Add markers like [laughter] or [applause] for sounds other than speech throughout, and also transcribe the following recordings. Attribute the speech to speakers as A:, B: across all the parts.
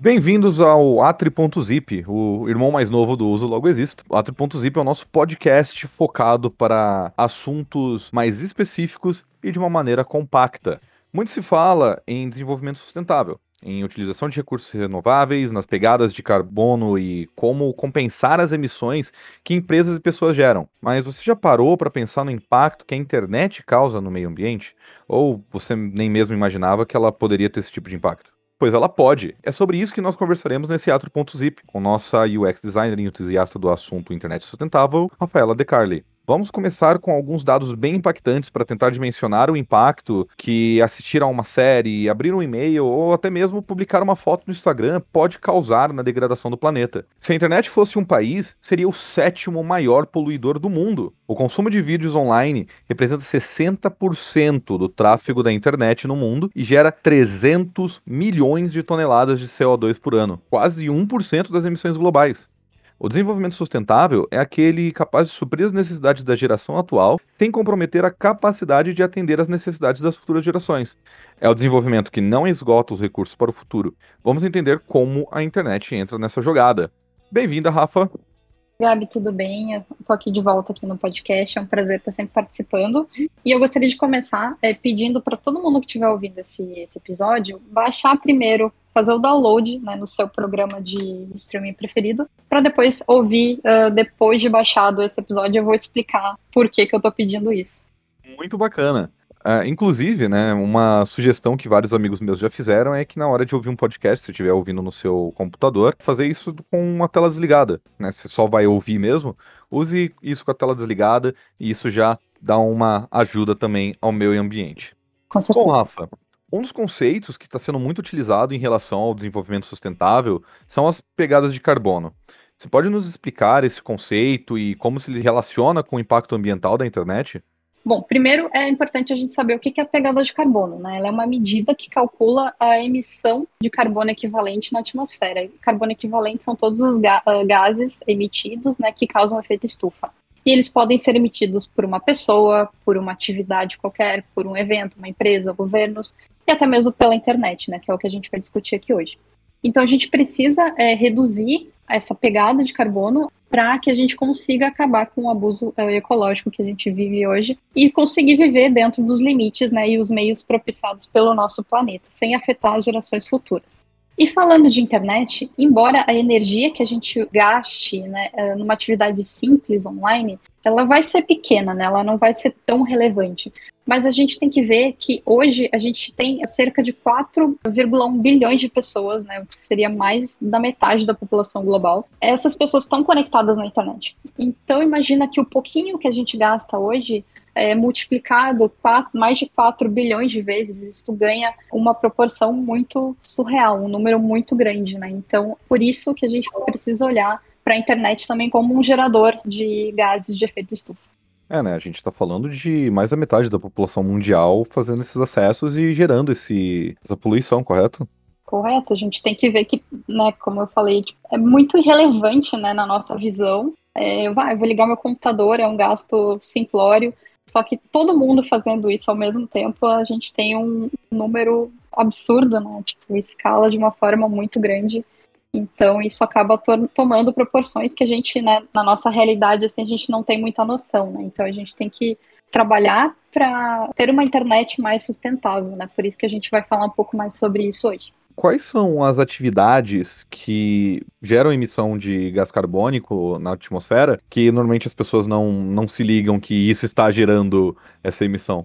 A: Bem-vindos ao Atri.zip, o irmão mais novo do Uso Logo Existo. O Atri.zip é o nosso podcast focado para assuntos mais específicos e de uma maneira compacta. Muito se fala em desenvolvimento sustentável, em utilização de recursos renováveis, nas pegadas de carbono e como compensar as emissões que empresas e pessoas geram. Mas você já parou para pensar no impacto que a internet causa no meio ambiente? Ou você nem mesmo imaginava que ela poderia ter esse tipo de impacto? Pois ela pode. É sobre isso que nós conversaremos nesse Atro.zip, com nossa UX designer e entusiasta do assunto internet sustentável, Rafaela De Carli. Vamos começar com alguns dados bem impactantes para tentar dimensionar o impacto que assistir a uma série, abrir um e-mail ou até mesmo publicar uma foto no Instagram pode causar na degradação do planeta. Se a internet fosse um país, seria o sétimo maior poluidor do mundo. O consumo de vídeos online representa 60% do tráfego da internet no mundo e gera 300 milhões de toneladas de CO2 por ano, quase 1% das emissões globais. O desenvolvimento sustentável é aquele capaz de suprir as necessidades da geração atual sem comprometer a capacidade de atender às necessidades das futuras gerações. É o desenvolvimento que não esgota os recursos para o futuro. Vamos entender como a internet entra nessa jogada. Bem-vinda, Rafa.
B: Gabi, tudo bem? Tô aqui de volta aqui no podcast, é um prazer estar sempre participando. E eu gostaria de começar é, pedindo para todo mundo que estiver ouvindo esse, esse episódio baixar primeiro fazer o download né, no seu programa de streaming preferido, para depois ouvir, uh, depois de baixado esse episódio, eu vou explicar por que, que eu tô pedindo isso.
A: Muito bacana. Uh, inclusive, né, uma sugestão que vários amigos meus já fizeram é que na hora de ouvir um podcast, se estiver ouvindo no seu computador, fazer isso com uma tela desligada, né? Você só vai ouvir mesmo, use isso com a tela desligada e isso já dá uma ajuda também ao meio ambiente.
B: Com certeza.
A: Bom, Rafa, um dos conceitos que está sendo muito utilizado em relação ao desenvolvimento sustentável são as pegadas de carbono. Você pode nos explicar esse conceito e como se relaciona com o impacto ambiental da internet?
B: Bom, primeiro é importante a gente saber o que é a pegada de carbono. Né? Ela é uma medida que calcula a emissão de carbono equivalente na atmosfera. Carbono equivalente são todos os ah, gases emitidos né, que causam efeito estufa. E eles podem ser emitidos por uma pessoa, por uma atividade qualquer, por um evento, uma empresa, governos e até mesmo pela internet, né, que é o que a gente vai discutir aqui hoje. Então a gente precisa é, reduzir essa pegada de carbono para que a gente consiga acabar com o abuso é, ecológico que a gente vive hoje e conseguir viver dentro dos limites né, e os meios propiciados pelo nosso planeta, sem afetar as gerações futuras. E falando de internet, embora a energia que a gente gaste né, é, numa atividade simples online, ela vai ser pequena, né, ela não vai ser tão relevante. Mas a gente tem que ver que hoje a gente tem cerca de 4,1 bilhões de pessoas, né, o que seria mais da metade da população global. Essas pessoas estão conectadas na internet. Então imagina que o pouquinho que a gente gasta hoje é, multiplicado quatro, mais de 4 bilhões de vezes, isso ganha uma proporção muito surreal, um número muito grande, né? Então, por isso que a gente precisa olhar para a internet também como um gerador de gases de efeito estufa.
A: É, né? A gente está falando de mais da metade da população mundial fazendo esses acessos e gerando esse, essa poluição, correto?
B: Correto. A gente tem que ver que, né, como eu falei, é muito irrelevante, né, na nossa visão. É, eu vou ligar meu computador, é um gasto simplório. Só que todo mundo fazendo isso ao mesmo tempo, a gente tem um número absurdo, né? Tipo, escala de uma forma muito grande. Então, isso acaba to tomando proporções que a gente, né, na nossa realidade, assim, a gente não tem muita noção, né? Então, a gente tem que trabalhar para ter uma internet mais sustentável, né? Por isso que a gente vai falar um pouco mais sobre isso hoje
A: quais são as atividades que geram emissão de gás carbônico na atmosfera que normalmente as pessoas não, não se ligam que isso está gerando essa emissão?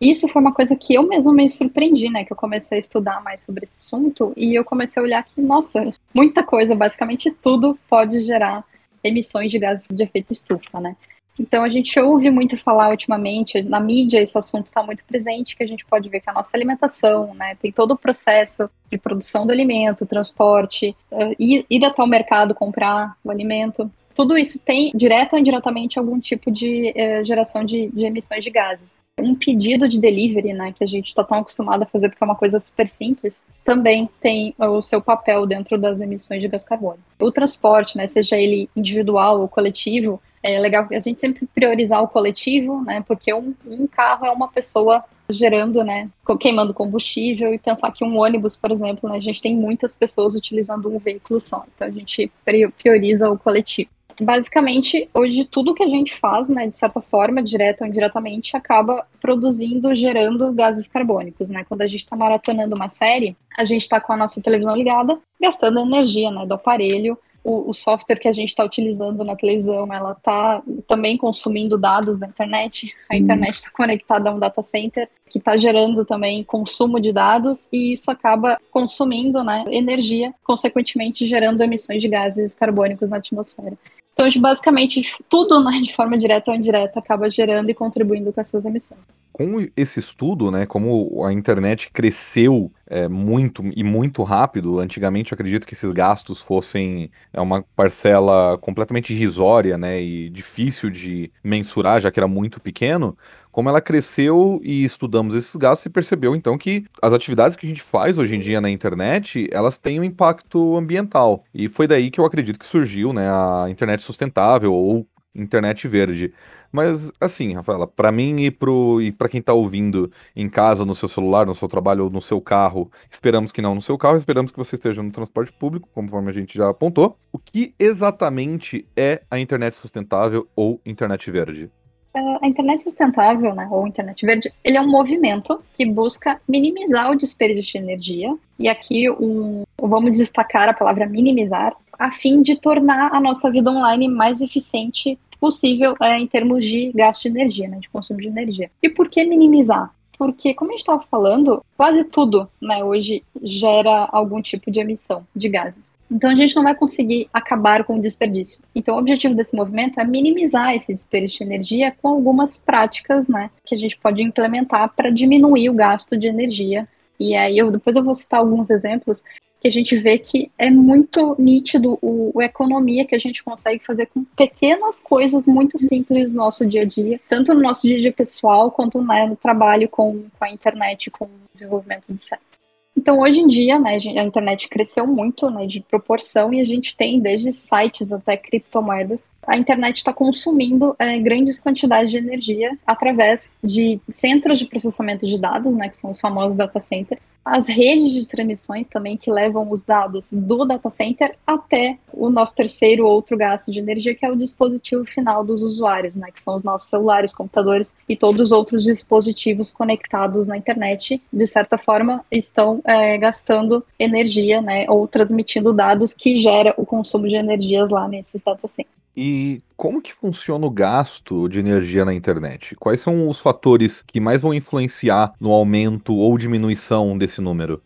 B: Isso foi uma coisa que eu mesma me surpreendi, né? Que eu comecei a estudar mais sobre esse assunto e eu comecei a olhar que, nossa, muita coisa, basicamente tudo pode gerar emissões de gases de efeito estufa, né? Então a gente ouve muito falar ultimamente, na mídia esse assunto está muito presente, que a gente pode ver que a nossa alimentação, né, tem todo o processo de produção do alimento, transporte, uh, ir, ir até o mercado comprar o alimento, tudo isso tem, direto ou indiretamente, algum tipo de uh, geração de, de, emissões de gases. Um pedido de delivery, né, que a gente está tão acostumado a fazer porque é uma coisa super simples, também tem o seu papel dentro das emissões de gás carbônico. O transporte, né, seja ele individual ou coletivo, é legal a gente sempre priorizar o coletivo, né? Porque um, um carro é uma pessoa gerando, né, queimando combustível e pensar que um ônibus, por exemplo, né, a gente tem muitas pessoas utilizando um veículo só, então a gente prioriza o coletivo. Basicamente, hoje tudo que a gente faz, né, de certa forma, direta ou indiretamente, acaba produzindo, gerando gases carbônicos, né? Quando a gente está maratonando uma série, a gente está com a nossa televisão ligada, gastando energia, né, do aparelho, o, o software que a gente está utilizando na televisão, ela está também consumindo dados da internet. A internet está conectada a um data center que está gerando também consumo de dados e isso acaba consumindo né, energia, consequentemente gerando emissões de gases carbônicos na atmosfera. Então, basicamente, tudo né, de forma direta ou indireta acaba gerando e contribuindo com essas emissões.
A: Com esse estudo, né, como a internet cresceu é, muito e muito rápido, antigamente eu acredito que esses gastos fossem é, uma parcela completamente irrisória, né, e difícil de mensurar, já que era muito pequeno, como ela cresceu e estudamos esses gastos e percebeu então que as atividades que a gente faz hoje em dia na internet, elas têm um impacto ambiental. E foi daí que eu acredito que surgiu, né, a internet sustentável ou internet verde. Mas assim, Rafaela, para mim e pro e para quem tá ouvindo em casa, no seu celular, no seu trabalho ou no seu carro, esperamos que não no seu carro, esperamos que você esteja no transporte público, conforme a gente já apontou. O que exatamente é a internet sustentável ou internet verde?
B: A internet sustentável, né, ou internet verde, ele é um movimento que busca minimizar o desperdício de energia. E aqui um, vamos destacar a palavra minimizar, a fim de tornar a nossa vida online mais eficiente possível é, em termos de gasto de energia, né, de consumo de energia. E por que minimizar? Porque, como a gente estava falando, quase tudo né, hoje gera algum tipo de emissão de gases. Então, a gente não vai conseguir acabar com o desperdício. Então, o objetivo desse movimento é minimizar esse desperdício de energia com algumas práticas né, que a gente pode implementar para diminuir o gasto de energia e aí eu depois eu vou citar alguns exemplos que a gente vê que é muito nítido o, a economia que a gente consegue fazer com pequenas coisas muito simples no nosso dia a dia, tanto no nosso dia a dia pessoal quanto né, no trabalho com, com a internet, com o desenvolvimento de sites. Então, hoje em dia, né, a internet cresceu muito né, de proporção e a gente tem desde sites até criptomoedas. A internet está consumindo é, grandes quantidades de energia através de centros de processamento de dados, né, que são os famosos data centers, as redes de transmissões também que levam os dados do data center até o nosso terceiro outro gasto de energia, que é o dispositivo final dos usuários, né, que são os nossos celulares, computadores e todos os outros dispositivos conectados na internet, de certa forma, estão é, gastando energia, né, ou transmitindo dados que gera o consumo de energias lá nesses data centers.
A: E como que funciona o gasto de energia na internet? Quais são os fatores que mais vão influenciar no aumento ou diminuição desse número?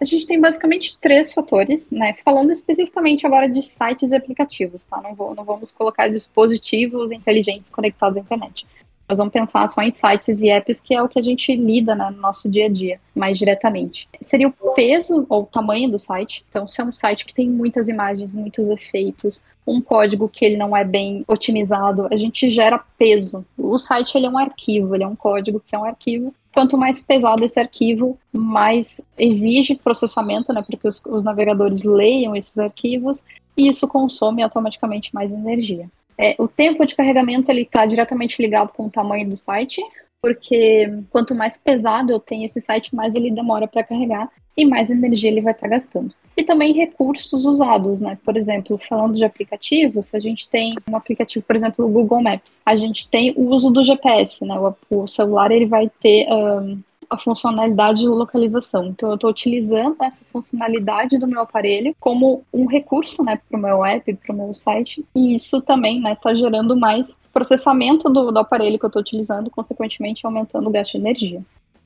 B: A gente tem basicamente três fatores, né? Falando especificamente agora de sites e aplicativos, tá? Não, vou, não vamos colocar dispositivos inteligentes conectados à internet. Nós vamos pensar só em sites e apps, que é o que a gente lida né, no nosso dia a dia, mais diretamente. Seria o peso ou o tamanho do site. Então, se é um site que tem muitas imagens, muitos efeitos, um código que ele não é bem otimizado, a gente gera peso. O site ele é um arquivo, ele é um código que é um arquivo. Quanto mais pesado esse arquivo, mais exige processamento, né, para que os, os navegadores leiam esses arquivos, e isso consome automaticamente mais energia. É, o tempo de carregamento ele está diretamente ligado com o tamanho do site, porque quanto mais pesado eu tenho esse site, mais ele demora para carregar e mais energia ele vai estar tá gastando. E também recursos usados, né? Por exemplo, falando de aplicativos, a gente tem um aplicativo, por exemplo, o Google Maps. A gente tem o uso do GPS, né? O, o celular ele vai ter um, a funcionalidade de localização. Então, eu estou utilizando essa funcionalidade do meu aparelho como um recurso né, para o meu app, para o meu site, e isso também está né, tá gerando mais processamento do, do aparelho que eu estou utilizando, consequentemente aumentando o gasto de energia.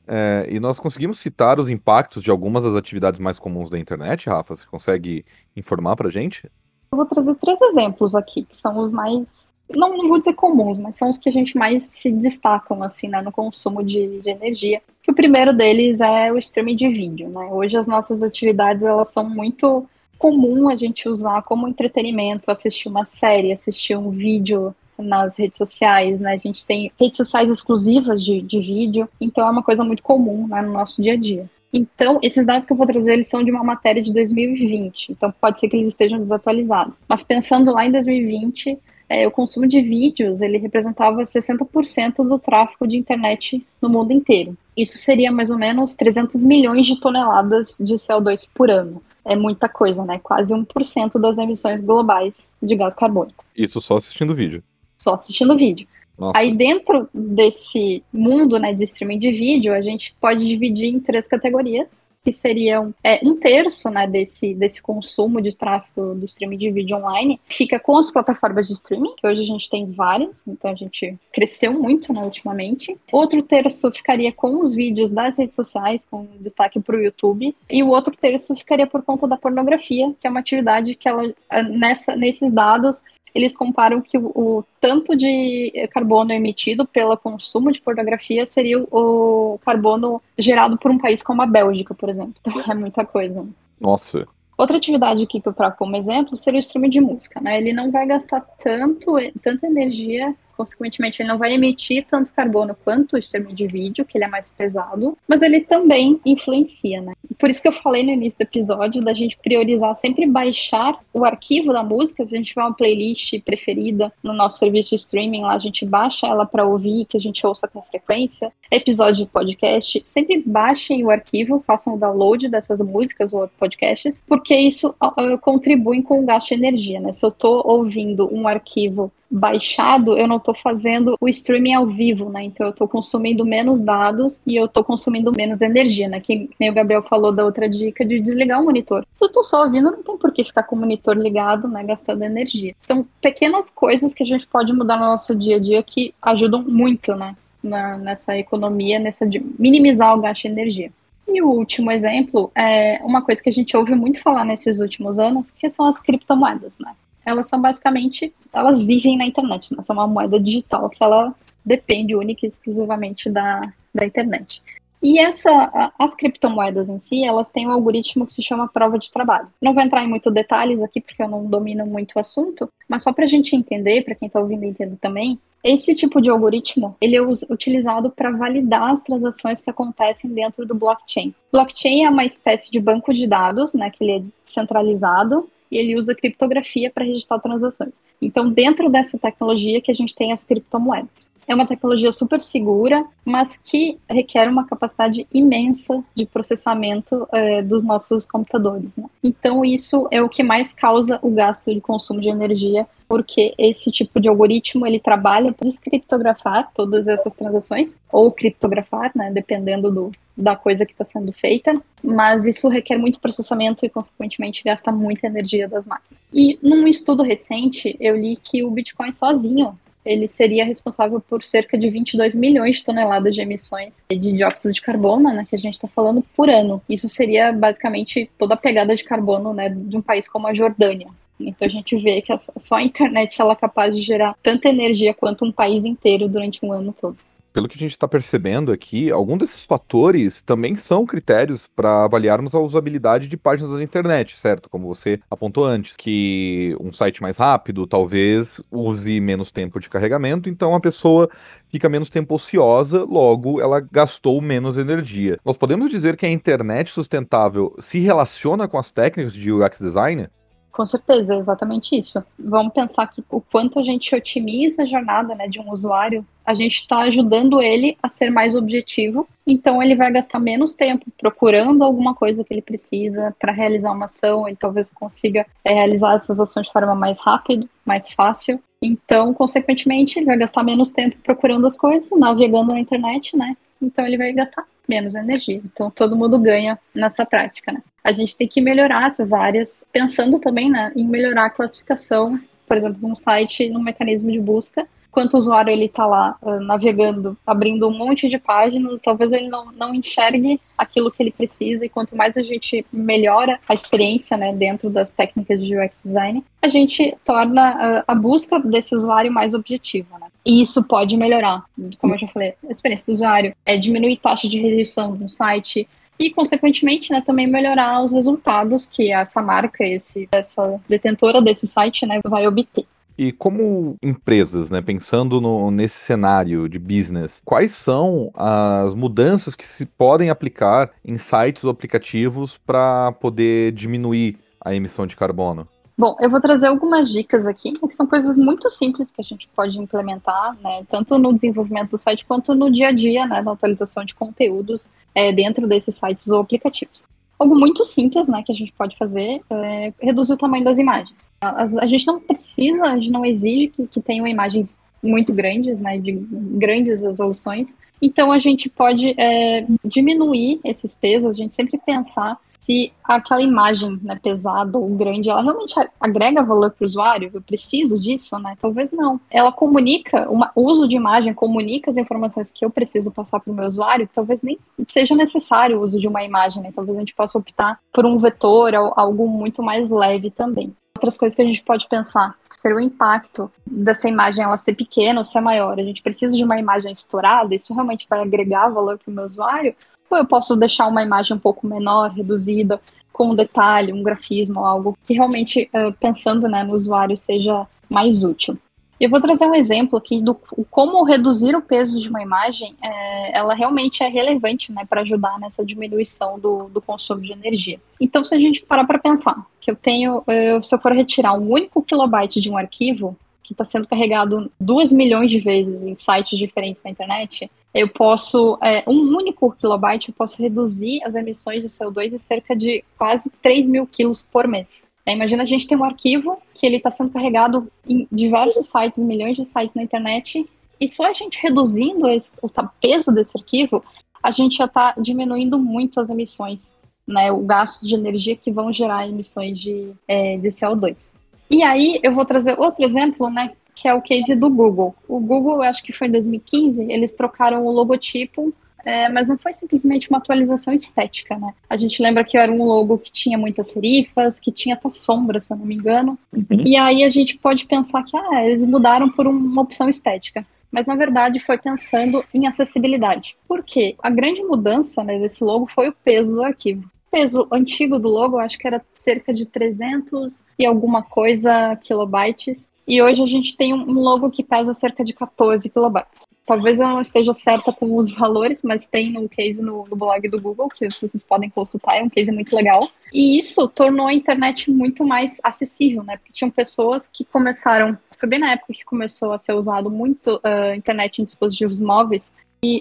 A: É, e nós conseguimos citar os impactos de algumas das atividades mais comuns da internet, Rafa? Você consegue informar para gente?
B: Eu vou trazer três exemplos aqui, que são os mais, não, não vou dizer comuns, mas são os que a gente mais se destacam, assim, né, no consumo de, de energia. Que o primeiro deles é o streaming de vídeo, né? Hoje as nossas atividades, elas são muito comum a gente usar como entretenimento, assistir uma série, assistir um vídeo nas redes sociais, né? A gente tem redes sociais exclusivas de, de vídeo, então é uma coisa muito comum né, no nosso dia a dia. Então, esses dados que eu vou trazer, eles são de uma matéria de 2020, então pode ser que eles estejam desatualizados. Mas pensando lá em 2020, é, o consumo de vídeos ele representava 60% do tráfego de internet no mundo inteiro. Isso seria mais ou menos 300 milhões de toneladas de CO2 por ano. É muita coisa, né? Quase 1% das emissões globais de gás carbônico.
A: Isso só assistindo vídeo.
B: Só assistindo vídeo. Nossa. Aí dentro desse mundo né, de streaming de vídeo, a gente pode dividir em três categorias, que seriam é, um terço né, desse, desse consumo de tráfego do streaming de vídeo online, fica com as plataformas de streaming, que hoje a gente tem várias, então a gente cresceu muito né, ultimamente. Outro terço ficaria com os vídeos das redes sociais, com destaque para o YouTube, e o outro terço ficaria por conta da pornografia, que é uma atividade que ela, nessa, nesses dados, eles comparam que o, o, tanto de carbono emitido pelo consumo de pornografia seria o, o, carbono gerado por um país como a Bélgica, por exemplo. Então é muita coisa.
A: Nossa.
B: Outra atividade aqui que eu trago como exemplo seria o streaming de música, né? Ele não vai gastar tanto, tanta energia consequentemente ele não vai emitir tanto carbono quanto o streaming de vídeo, que ele é mais pesado, mas ele também influencia, né? Por isso que eu falei no início do episódio da gente priorizar sempre baixar o arquivo da música, se a gente tiver uma playlist preferida no nosso serviço de streaming, lá a gente baixa ela para ouvir, que a gente ouça com frequência, episódio de podcast, sempre baixem o arquivo, façam o download dessas músicas ou podcasts, porque isso contribui com o gasto de energia, né? Se eu estou ouvindo um arquivo baixado, eu não estou fazendo o streaming ao vivo, né? Então eu estou consumindo menos dados e eu estou consumindo menos energia, né? Que nem o Gabriel falou da outra dica de desligar o monitor. Se eu estou só ouvindo, não tem por que ficar com o monitor ligado, né? Gastando energia. São pequenas coisas que a gente pode mudar no nosso dia a dia que ajudam muito, né? Na, nessa economia, nessa de minimizar o gasto de energia. E o último exemplo é uma coisa que a gente ouve muito falar nesses últimos anos, que são as criptomoedas, né? Elas são basicamente, elas vivem na internet, né? são uma moeda digital que ela depende única e exclusivamente da, da internet. E essa, as criptomoedas em si, elas têm um algoritmo que se chama prova de trabalho. Não vou entrar em muitos detalhes aqui, porque eu não domino muito o assunto, mas só para a gente entender, para quem está ouvindo entender também, esse tipo de algoritmo, ele é utilizado para validar as transações que acontecem dentro do blockchain. Blockchain é uma espécie de banco de dados, né, que ele é centralizado, e ele usa criptografia para registrar transações. Então, dentro dessa tecnologia que a gente tem as criptomoedas. É uma tecnologia super segura, mas que requer uma capacidade imensa de processamento é, dos nossos computadores. Né? Então, isso é o que mais causa o gasto de consumo de energia, porque esse tipo de algoritmo ele trabalha para descriptografar todas essas transações, ou criptografar, né, dependendo do, da coisa que está sendo feita, mas isso requer muito processamento e, consequentemente, gasta muita energia das máquinas. E num estudo recente, eu li que o Bitcoin sozinho ele seria responsável por cerca de 22 milhões de toneladas de emissões de dióxido de carbono, né, que a gente está falando por ano. Isso seria basicamente toda a pegada de carbono, né, de um país como a Jordânia. Então a gente vê que só a internet ela é capaz de gerar tanta energia quanto um país inteiro durante um ano todo
A: pelo que a gente está percebendo aqui, alguns desses fatores também são critérios para avaliarmos a usabilidade de páginas da internet, certo? Como você apontou antes, que um site mais rápido talvez use menos tempo de carregamento, então a pessoa fica menos tempo ociosa, logo ela gastou menos energia. Nós podemos dizer que a internet sustentável se relaciona com as técnicas de UX design?
B: Com certeza, é exatamente isso. Vamos pensar que o quanto a gente otimiza a jornada né, de um usuário, a gente está ajudando ele a ser mais objetivo. Então, ele vai gastar menos tempo procurando alguma coisa que ele precisa para realizar uma ação. Ele talvez consiga é, realizar essas ações de forma mais rápida, mais fácil. Então, consequentemente, ele vai gastar menos tempo procurando as coisas, navegando na internet, né? Então, ele vai gastar menos energia. Então, todo mundo ganha nessa prática, né? A gente tem que melhorar essas áreas, pensando também né, em melhorar a classificação, por exemplo, num site, num mecanismo de busca. Quanto o usuário ele está lá uh, navegando, abrindo um monte de páginas, talvez ele não, não enxergue aquilo que ele precisa, e quanto mais a gente melhora a experiência né, dentro das técnicas de UX design, a gente torna uh, a busca desse usuário mais objetiva. Né? E isso pode melhorar, como eu já falei, a experiência do usuário, é diminuir taxa de rejeição do site, e, consequentemente, né, também melhorar os resultados que essa marca, esse, essa detentora desse site, né, vai obter.
A: E como empresas, né, pensando no, nesse cenário de business, quais são as mudanças que se podem aplicar em sites ou aplicativos para poder diminuir a emissão de carbono?
B: Bom, eu vou trazer algumas dicas aqui, que são coisas muito simples que a gente pode implementar, né, tanto no desenvolvimento do site quanto no dia a dia, né, na atualização de conteúdos é, dentro desses sites ou aplicativos. Algo muito simples, né, que a gente pode fazer é reduzir o tamanho das imagens. A, a gente não precisa, a gente não exige que, que tenham imagens muito grandes, né, de grandes resoluções. Então a gente pode é, diminuir esses pesos, a gente sempre pensar se aquela imagem né, pesada ou grande, ela realmente agrega valor para o usuário? Eu preciso disso, né? Talvez não. Ela comunica, o uso de imagem comunica as informações que eu preciso passar para o meu usuário, talvez nem seja necessário o uso de uma imagem, né? Talvez a gente possa optar por um vetor algo muito mais leve também. Outras coisas que a gente pode pensar seria o impacto dessa imagem ela ser pequena ou ser maior. A gente precisa de uma imagem estourada, isso realmente vai agregar valor para o meu usuário? Ou eu posso deixar uma imagem um pouco menor, reduzida, com um detalhe, um grafismo, algo que realmente, uh, pensando né, no usuário, seja mais útil. Eu vou trazer um exemplo aqui do como reduzir o peso de uma imagem, é, ela realmente é relevante né, para ajudar nessa diminuição do, do, consumo de energia. Então, se a gente parar para pensar que eu tenho, eu, se eu for retirar um único kilobyte de um arquivo, que está sendo carregado duas milhões de vezes em sites diferentes na internet, eu posso, é, um único kilobyte, eu posso reduzir as emissões de CO2 em cerca de quase 3 mil quilos por mês. É, imagina a gente tem um arquivo que ele está sendo carregado em diversos sites, milhões de sites na internet, e só a gente reduzindo esse, o peso desse arquivo, a gente já está diminuindo muito as emissões, né, o gasto de energia que vão gerar emissões de, é, de CO2. E aí eu vou trazer outro exemplo, né, que é o case do Google. O Google, acho que foi em 2015, eles trocaram o logotipo é, mas não foi simplesmente uma atualização estética, né? A gente lembra que era um logo que tinha muitas serifas, que tinha até sombra, se eu não me engano. Uhum. E aí a gente pode pensar que ah, eles mudaram por uma opção estética. Mas na verdade foi pensando em acessibilidade. Por quê? A grande mudança né, desse logo foi o peso do arquivo peso antigo do logo, acho que era cerca de 300 e alguma coisa kilobytes. E hoje a gente tem um logo que pesa cerca de 14 kilobytes. Talvez eu não esteja certa com os valores, mas tem no case no, no, blog do Google, que vocês podem consultar, é um case muito legal. E isso tornou a internet muito mais acessível, né? Porque tinham pessoas que começaram foi bem na época que começou a ser usado muito a uh, internet em dispositivos móveis,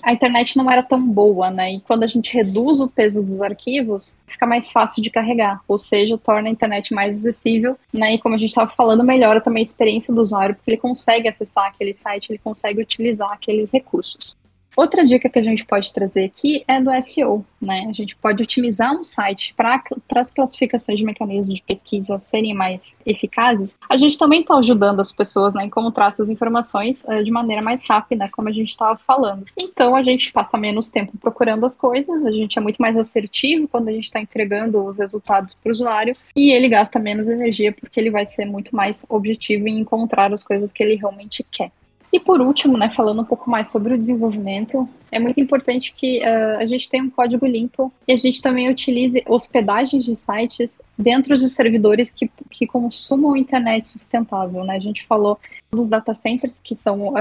B: a internet não era tão boa, né? E quando a gente reduz o peso dos arquivos, fica mais fácil de carregar, ou seja, torna a internet mais acessível, né? E como a gente estava falando, melhora também a experiência do usuário, porque ele consegue acessar aquele site, ele consegue utilizar aqueles recursos. Outra dica que a gente pode trazer aqui é do SEO, né? A gente pode otimizar um site para as classificações de mecanismos de pesquisa serem mais eficazes. A gente também está ajudando as pessoas né, em encontrar essas informações uh, de maneira mais rápida, como a gente estava falando. Então a gente passa menos tempo procurando as coisas, a gente é muito mais assertivo quando a gente está entregando os resultados para o usuário e ele gasta menos energia porque ele vai ser muito mais objetivo em encontrar as coisas que ele realmente quer. E por último, né, falando um pouco mais sobre o desenvolvimento, é muito importante que uh, a gente tenha um código limpo e a gente também utilize hospedagens de sites dentro dos servidores que, que consumam internet sustentável. Né? A gente falou dos data centers, que são uh,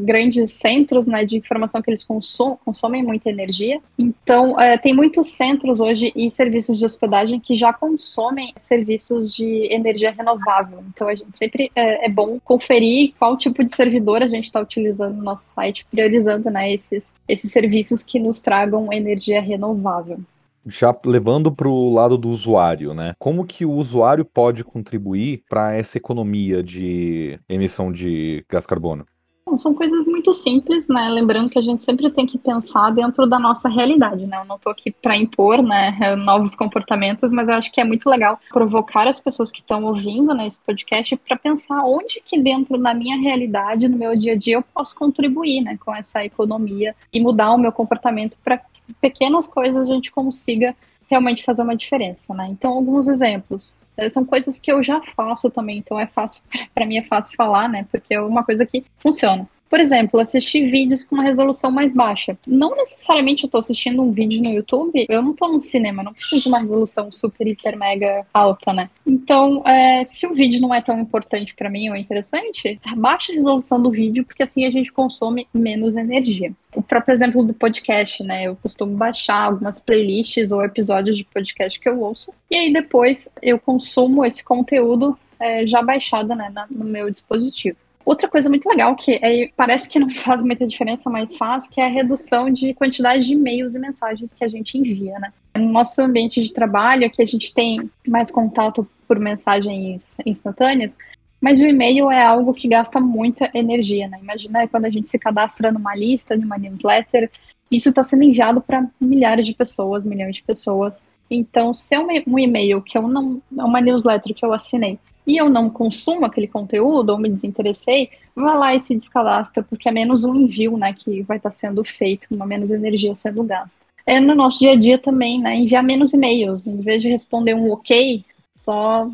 B: grandes centros né, de informação que eles consum consomem muita energia. Então, uh, tem muitos centros hoje e serviços de hospedagem que já consomem serviços de energia renovável. Então, a gente sempre é bom conferir qual tipo de servidor a gente está utilizando no nosso site, priorizando né, esses, esses serviços que nos tragam energia renovável
A: já levando para o lado do usuário, né? Como que o usuário pode contribuir para essa economia de emissão de gás carbono?
B: Bom, são coisas muito simples, né? Lembrando que a gente sempre tem que pensar dentro da nossa realidade, né? Eu não estou aqui para impor, né, novos comportamentos, mas eu acho que é muito legal provocar as pessoas que estão ouvindo, né, esse podcast para pensar onde que dentro da minha realidade, no meu dia a dia, eu posso contribuir, né, com essa economia e mudar o meu comportamento para pequenas coisas a gente consiga realmente fazer uma diferença, né? Então, alguns exemplos. Eh, são coisas que eu já faço também, então é fácil, [laughs] para mim é fácil falar, né? Porque é uma coisa que funciona. Por exemplo, assistir vídeos com uma resolução mais baixa. Não necessariamente eu estou assistindo um vídeo no YouTube, eu não estou no cinema, não preciso de uma resolução super, hiper, mega alta, né? Então, é, se o vídeo não é tão importante para mim ou é interessante, baixa a resolução do vídeo, porque assim a gente consome menos energia. O próprio exemplo do podcast, né? Eu costumo baixar algumas playlists ou episódios de podcast que eu ouço, e aí depois eu consumo esse conteúdo é, já baixada né, na, no meu dispositivo. Outra coisa muito legal que é, parece que não [laughs] faz muita diferença, mas faz, que é a redução de quantidade de e-mails e mensagens que a gente envia, né? No nosso ambiente de trabalho, aqui a gente tem mais contato por mensagens instantâneas, mas o e-mail é algo que gasta muita energia, né? Imagina quando a gente se cadastra numa lista, numa newsletter, isso está sendo enviado para milhares de pessoas, milhões de pessoas. Então, se é um e-mail que eu não, é uma newsletter que eu assinei, e eu não consumo aquele conteúdo ou me desinteressei, vá lá e se descadastra, porque é menos um envio, né, que vai estar sendo feito, uma menos energia sendo gasta. É no nosso dia a dia também, né, enviar menos e-mails, em vez de responder um ok, só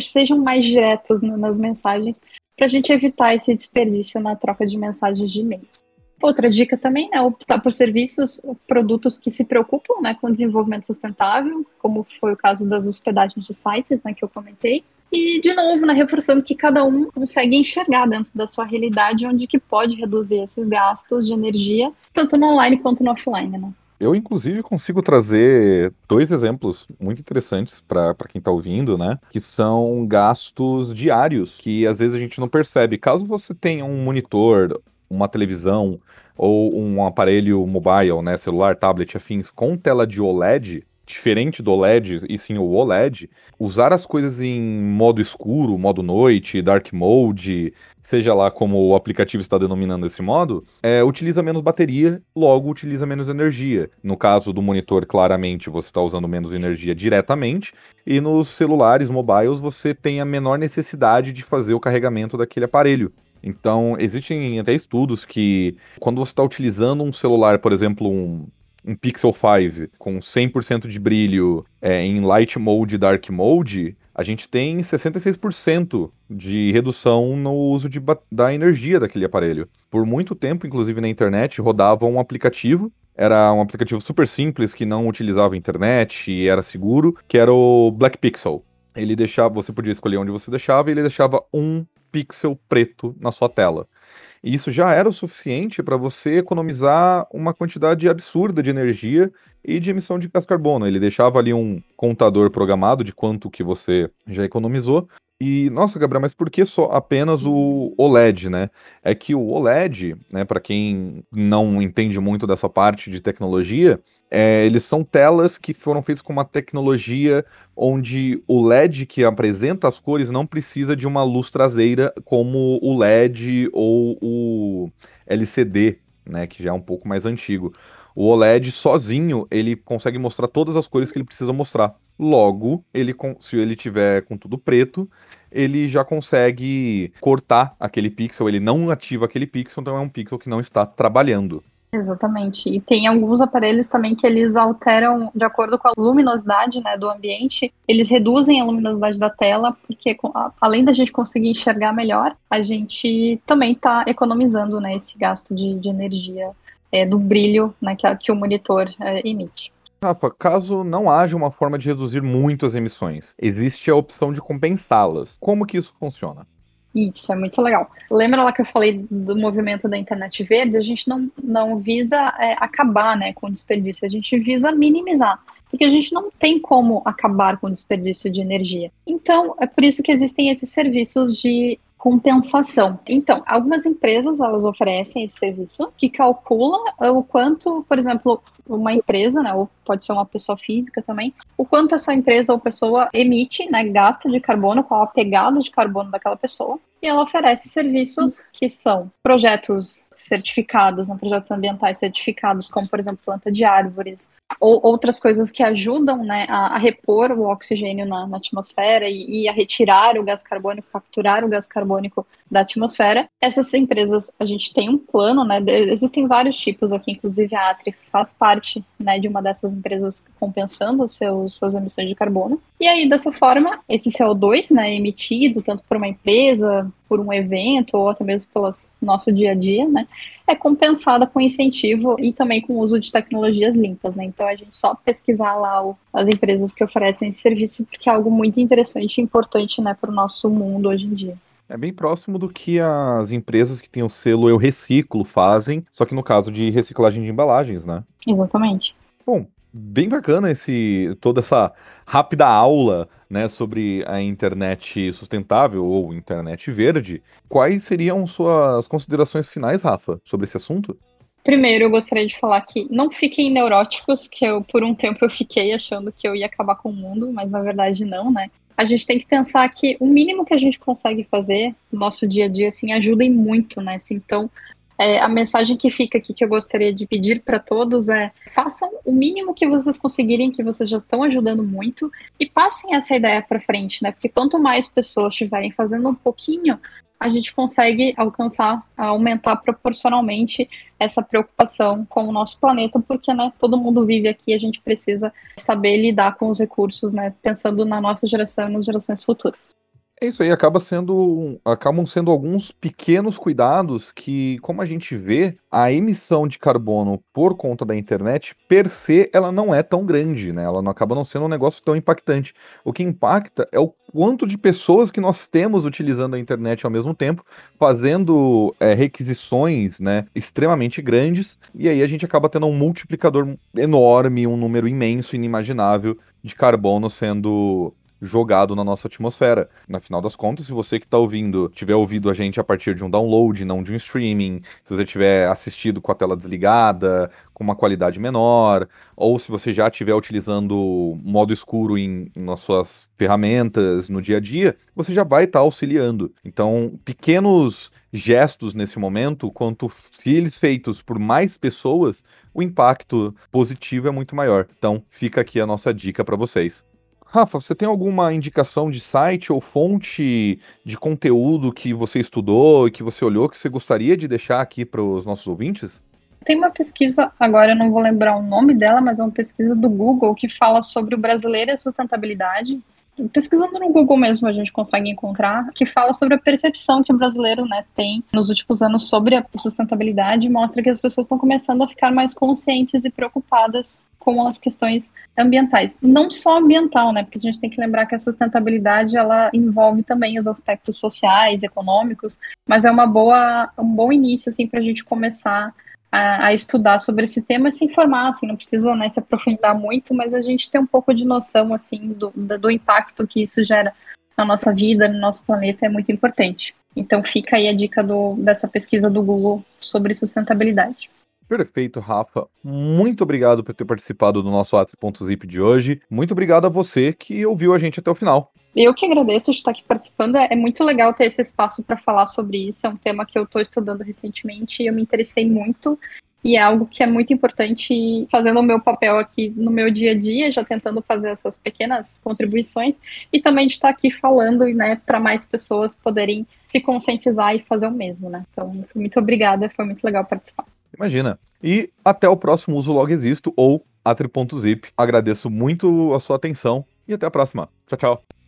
B: sejam mais diretos nas mensagens para a gente evitar esse desperdício na troca de mensagens de e-mails. Outra dica também é optar por serviços, produtos que se preocupam né, com desenvolvimento sustentável, como foi o caso das hospedagens de sites né, que eu comentei. E, de novo, né, reforçando que cada um consegue enxergar dentro da sua realidade onde que pode reduzir esses gastos de energia, tanto no online quanto no offline. Né?
A: Eu, inclusive, consigo trazer dois exemplos muito interessantes para quem está ouvindo, né? Que são gastos diários, que às vezes a gente não percebe. Caso você tenha um monitor, uma televisão ou um aparelho mobile, né, celular, tablet, afins, com tela de OLED, diferente do OLED, e sim o OLED, usar as coisas em modo escuro, modo noite, dark mode, seja lá como o aplicativo está denominando esse modo, é, utiliza menos bateria, logo utiliza menos energia. No caso do monitor, claramente você está usando menos energia diretamente, e nos celulares mobiles você tem a menor necessidade de fazer o carregamento daquele aparelho. Então, existem até estudos que, quando você está utilizando um celular, por exemplo, um, um Pixel 5 com 100% de brilho é, em Light Mode e Dark Mode, a gente tem 66% de redução no uso de, da energia daquele aparelho. Por muito tempo, inclusive na internet, rodava um aplicativo. Era um aplicativo super simples que não utilizava internet e era seguro, que era o Black Pixel. Ele deixava, você podia escolher onde você deixava, e ele deixava um pixel preto na sua tela. E isso já era o suficiente para você economizar uma quantidade absurda de energia e de emissão de gás carbono. Ele deixava ali um contador programado de quanto que você já economizou. E, nossa, Gabriel, mas por que só apenas o OLED, né? É que o OLED, né, para quem não entende muito dessa parte de tecnologia, é, eles são telas que foram feitas com uma tecnologia onde o LED que apresenta as cores não precisa de uma luz traseira como o LED ou o LCD, né, que já é um pouco mais antigo. O OLED sozinho, ele consegue mostrar todas as cores que ele precisa mostrar. Logo, ele se ele tiver com tudo preto, ele já consegue cortar aquele pixel, ele não ativa aquele pixel, então é um pixel que não está trabalhando.
B: Exatamente. E tem alguns aparelhos também que eles alteram de acordo com a luminosidade né, do ambiente, eles reduzem a luminosidade da tela, porque além da gente conseguir enxergar melhor, a gente também está economizando né, esse gasto de, de energia é, do brilho né, que, que o monitor é, emite.
A: Rafa, caso não haja uma forma de reduzir muito as emissões, existe a opção de compensá-las. Como que isso funciona?
B: Isso, é muito legal. Lembra lá que eu falei do movimento da internet verde? A gente não, não visa é, acabar né, com o desperdício, a gente visa minimizar. Porque a gente não tem como acabar com o desperdício de energia. Então, é por isso que existem esses serviços de compensação. Então, algumas empresas elas oferecem esse serviço que calcula o quanto, por exemplo, uma empresa, né, ou pode ser uma pessoa física também, o quanto essa empresa ou pessoa emite, né, gasta de carbono, qual a pegada de carbono daquela pessoa, e ela oferece serviços que são projetos certificados, né, projetos ambientais certificados, como, por exemplo, planta de árvores, ou outras coisas que ajudam né, a, a repor o oxigênio na, na atmosfera e, e, a retirar o gás carbônico, capturar o gás carbônico da atmosfera. Essas empresas, a gente tem um plano, né, existem vários tipos aqui, inclusive a Atri faz parte né, de uma dessas empresas compensando seus, suas emissões de carbono. E aí, dessa forma, esse CO2 né, emitido, tanto por uma empresa, por um evento, ou até mesmo pelo nosso dia a dia, né, é compensada com incentivo e também com o uso de tecnologias limpas. Né? Então, a gente só pesquisar lá o, as empresas que oferecem esse serviço, porque é algo muito interessante e importante né, para o nosso mundo hoje em dia.
A: É bem próximo do que as empresas que têm o selo Eu Reciclo fazem, só que no caso de reciclagem de embalagens, né?
B: Exatamente.
A: Bom, bem bacana esse toda essa rápida aula, né, sobre a internet sustentável ou internet verde. Quais seriam suas considerações finais, Rafa, sobre esse assunto?
B: Primeiro, eu gostaria de falar que não fiquem neuróticos, que eu por um tempo eu fiquei achando que eu ia acabar com o mundo, mas na verdade não, né? A gente tem que pensar que o mínimo que a gente consegue fazer no nosso dia a dia, assim, ajuda muito, né? Assim, então, é, a mensagem que fica aqui que eu gostaria de pedir para todos é: façam o mínimo que vocês conseguirem, que vocês já estão ajudando muito, e passem essa ideia para frente, né? Porque quanto mais pessoas estiverem fazendo um pouquinho, a gente consegue alcançar, aumentar proporcionalmente essa preocupação com o nosso planeta, porque né, todo mundo vive aqui, a gente precisa saber lidar com os recursos, né, pensando na nossa geração e nas gerações futuras.
A: É isso aí, acaba sendo, acabam sendo alguns pequenos cuidados que, como a gente vê, a emissão de carbono por conta da internet, per se, ela não é tão grande, né? Ela não acaba não sendo um negócio tão impactante. O que impacta é o quanto de pessoas que nós temos utilizando a internet ao mesmo tempo, fazendo é, requisições, né, extremamente grandes, e aí a gente acaba tendo um multiplicador enorme, um número imenso, inimaginável de carbono sendo jogado na nossa atmosfera. Na final das contas, se você que está ouvindo tiver ouvido a gente a partir de um download, não de um streaming, se você tiver assistido com a tela desligada, com uma qualidade menor, ou se você já estiver utilizando modo escuro em, nas suas ferramentas no dia a dia, você já vai estar tá auxiliando. Então, pequenos gestos nesse momento, quanto se eles feitos por mais pessoas, o impacto positivo é muito maior. Então, fica aqui a nossa dica para vocês. Rafa, você tem alguma indicação de site ou fonte de conteúdo que você estudou e que você olhou que você gostaria de deixar aqui para os nossos ouvintes?
B: Tem uma pesquisa, agora eu não vou lembrar o nome dela, mas é uma pesquisa do Google que fala sobre o brasileiro e a sustentabilidade. Pesquisando no Google mesmo a gente consegue encontrar, que fala sobre a percepção que o brasileiro né, tem nos últimos anos sobre a sustentabilidade e mostra que as pessoas estão começando a ficar mais conscientes e preocupadas com as questões ambientais. Não só ambiental, né? Porque a gente tem que lembrar que a sustentabilidade ela envolve também os aspectos sociais, econômicos, mas é uma boa, um bom início assim para a gente começar a, a, estudar sobre esse tema e se informar, assim, não precisa né, se aprofundar muito, mas a gente tem um pouco de noção assim do, do impacto que isso gera na nossa vida, no nosso planeta, é muito importante. Então fica aí a dica do, dessa pesquisa do Google sobre sustentabilidade.
A: Perfeito, Rafa. Muito obrigado por ter participado do nosso Atri.zip de hoje. Muito obrigado a você que ouviu a gente até o final.
B: Eu que agradeço de estar aqui participando. É muito legal ter esse espaço para falar sobre isso. É um tema que eu estou estudando recentemente e eu me interessei muito. E é algo que é muito importante, fazendo o meu papel aqui no meu dia a dia, já tentando fazer essas pequenas contribuições, e também de estar aqui falando né, para mais pessoas poderem se conscientizar e fazer o mesmo. Né? Então, muito obrigada, foi muito legal participar.
A: Imagina. E até o próximo Uso Log Existo ou Atri.zip. Agradeço muito a sua atenção e até a próxima. Tchau, tchau.